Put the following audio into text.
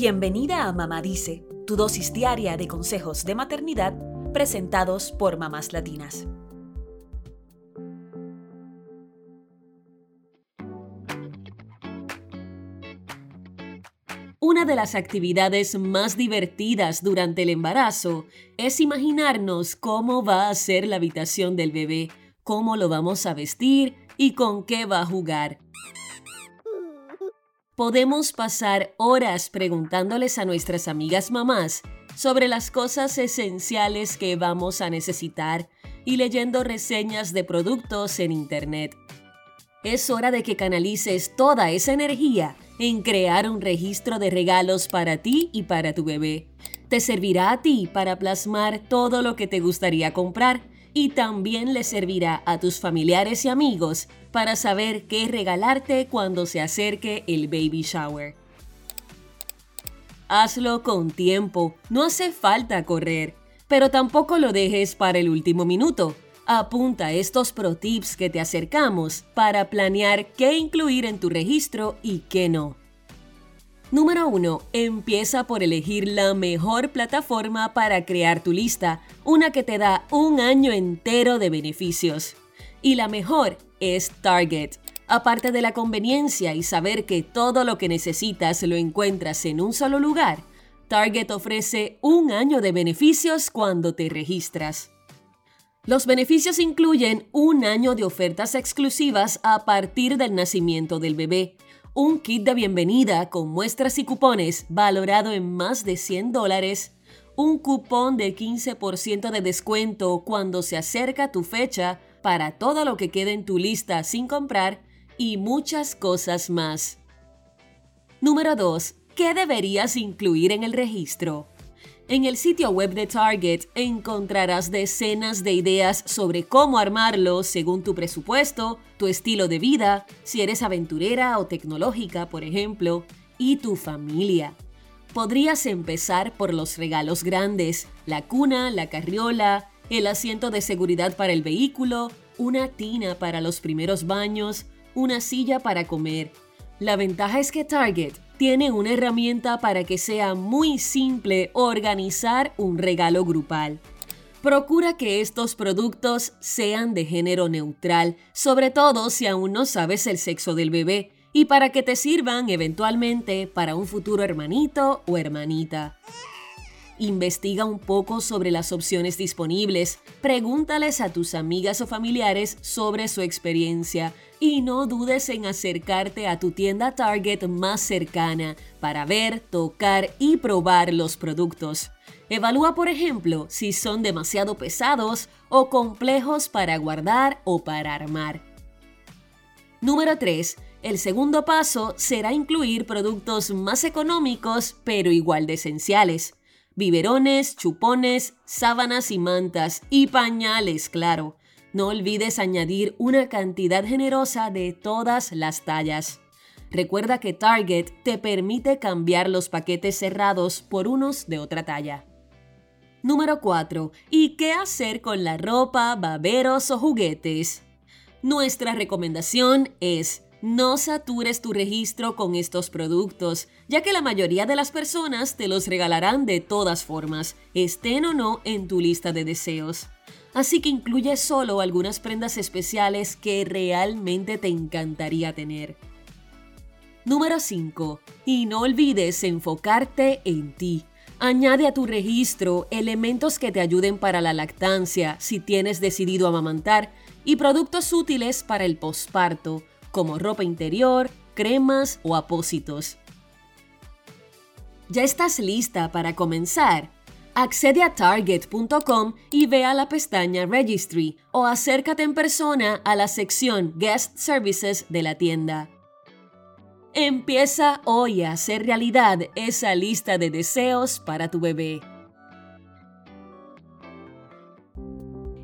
Bienvenida a Mamá Dice, tu dosis diaria de consejos de maternidad presentados por mamás latinas. Una de las actividades más divertidas durante el embarazo es imaginarnos cómo va a ser la habitación del bebé, cómo lo vamos a vestir y con qué va a jugar. Podemos pasar horas preguntándoles a nuestras amigas mamás sobre las cosas esenciales que vamos a necesitar y leyendo reseñas de productos en Internet. Es hora de que canalices toda esa energía en crear un registro de regalos para ti y para tu bebé. Te servirá a ti para plasmar todo lo que te gustaría comprar y también le servirá a tus familiares y amigos para saber qué regalarte cuando se acerque el baby shower. Hazlo con tiempo, no hace falta correr, pero tampoco lo dejes para el último minuto. Apunta estos pro tips que te acercamos para planear qué incluir en tu registro y qué no. Número 1. Empieza por elegir la mejor plataforma para crear tu lista, una que te da un año entero de beneficios. Y la mejor es Target. Aparte de la conveniencia y saber que todo lo que necesitas lo encuentras en un solo lugar, Target ofrece un año de beneficios cuando te registras. Los beneficios incluyen un año de ofertas exclusivas a partir del nacimiento del bebé, un kit de bienvenida con muestras y cupones valorado en más de 100 dólares, un cupón de 15% de descuento cuando se acerca tu fecha para todo lo que quede en tu lista sin comprar y muchas cosas más. Número 2. ¿Qué deberías incluir en el registro? En el sitio web de Target encontrarás decenas de ideas sobre cómo armarlo según tu presupuesto, tu estilo de vida, si eres aventurera o tecnológica, por ejemplo, y tu familia. Podrías empezar por los regalos grandes, la cuna, la carriola, el asiento de seguridad para el vehículo, una tina para los primeros baños, una silla para comer. La ventaja es que Target tiene una herramienta para que sea muy simple organizar un regalo grupal. Procura que estos productos sean de género neutral, sobre todo si aún no sabes el sexo del bebé, y para que te sirvan eventualmente para un futuro hermanito o hermanita. Investiga un poco sobre las opciones disponibles, pregúntales a tus amigas o familiares sobre su experiencia y no dudes en acercarte a tu tienda Target más cercana para ver, tocar y probar los productos. Evalúa, por ejemplo, si son demasiado pesados o complejos para guardar o para armar. Número 3. El segundo paso será incluir productos más económicos pero igual de esenciales biberones, chupones, sábanas y mantas y pañales, claro. No olvides añadir una cantidad generosa de todas las tallas. Recuerda que Target te permite cambiar los paquetes cerrados por unos de otra talla. Número 4. ¿Y qué hacer con la ropa, baberos o juguetes? Nuestra recomendación es no satures tu registro con estos productos, ya que la mayoría de las personas te los regalarán de todas formas, estén o no en tu lista de deseos. Así que incluye solo algunas prendas especiales que realmente te encantaría tener. Número 5. Y no olvides enfocarte en ti. Añade a tu registro elementos que te ayuden para la lactancia si tienes decidido amamantar y productos útiles para el posparto como ropa interior, cremas o apósitos. ¿Ya estás lista para comenzar? Accede a target.com y ve a la pestaña Registry o acércate en persona a la sección Guest Services de la tienda. Empieza hoy a hacer realidad esa lista de deseos para tu bebé.